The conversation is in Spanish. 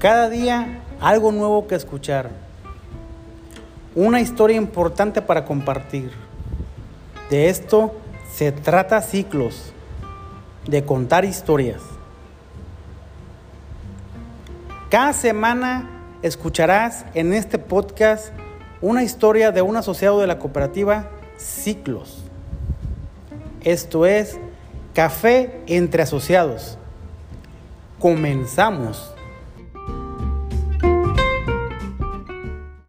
Cada día algo nuevo que escuchar. Una historia importante para compartir. De esto se trata ciclos, de contar historias. Cada semana escucharás en este podcast una historia de un asociado de la cooperativa Ciclos. Esto es Café entre Asociados. Comenzamos.